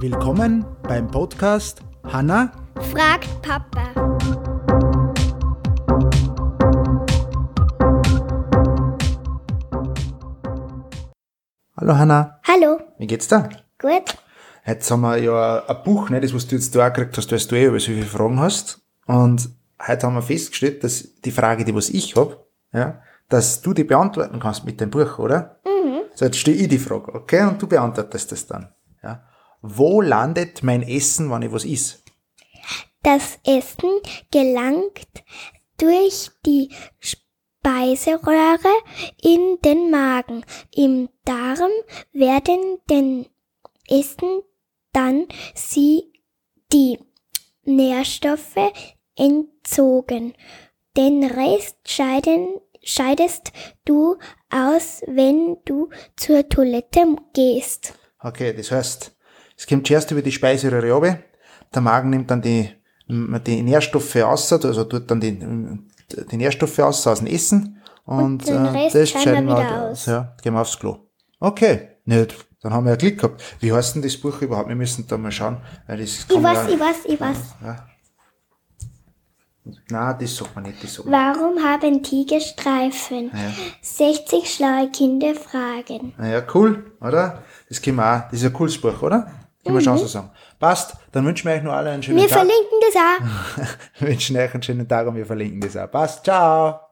Willkommen beim Podcast Hanna fragt Papa. Hallo Hanna, Hallo, wie geht's dir? gut? Jetzt haben wir ja ein Buch, ne, das was du jetzt da auch gekriegt hast, weil du eh über so viele Fragen hast. Und heute haben wir festgestellt, dass die Frage, die was ich hab, ja, dass du die beantworten kannst mit dem Buch, oder? So, jetzt stelle ich die Frage, okay? Und du beantwortest das dann. Ja. Wo landet mein Essen, wenn ich was iss? Das Essen gelangt durch die Speiseröhre in den Magen. Im Darm werden den Essen dann sie die Nährstoffe entzogen. Den Rest scheiden, scheidest du aus, wenn du zur Toilette gehst. Okay, das heißt, es kommt zuerst über die Speiseröhre runter, der Magen nimmt dann die, die Nährstoffe aus, also tut dann die, die Nährstoffe aus aus dem Essen und, Und äh, das scheiden wir wieder aus. Ja, gehen wir aufs Klo. Okay, nicht. Dann haben wir ja Glück gehabt. Wie heißt denn das Buch überhaupt? Wir müssen da mal schauen. Weil das Ich weiß, ja, ich weiß, ich weiß. ja. Nein, das sagt man nicht, das sagt man. Warum haben Tiger Streifen? Ja. 60 schlaue Kinder fragen. Naja, cool, oder? Das können wir auch. Das ist ein cooles Buch, oder? Können wir schon so sagen. Passt, dann wünschen wir euch noch alle einen schönen Wir Tag. verlinken das auch. Wir wünschen euch einen schönen Tag und wir verlinken das auch. Passt, ciao!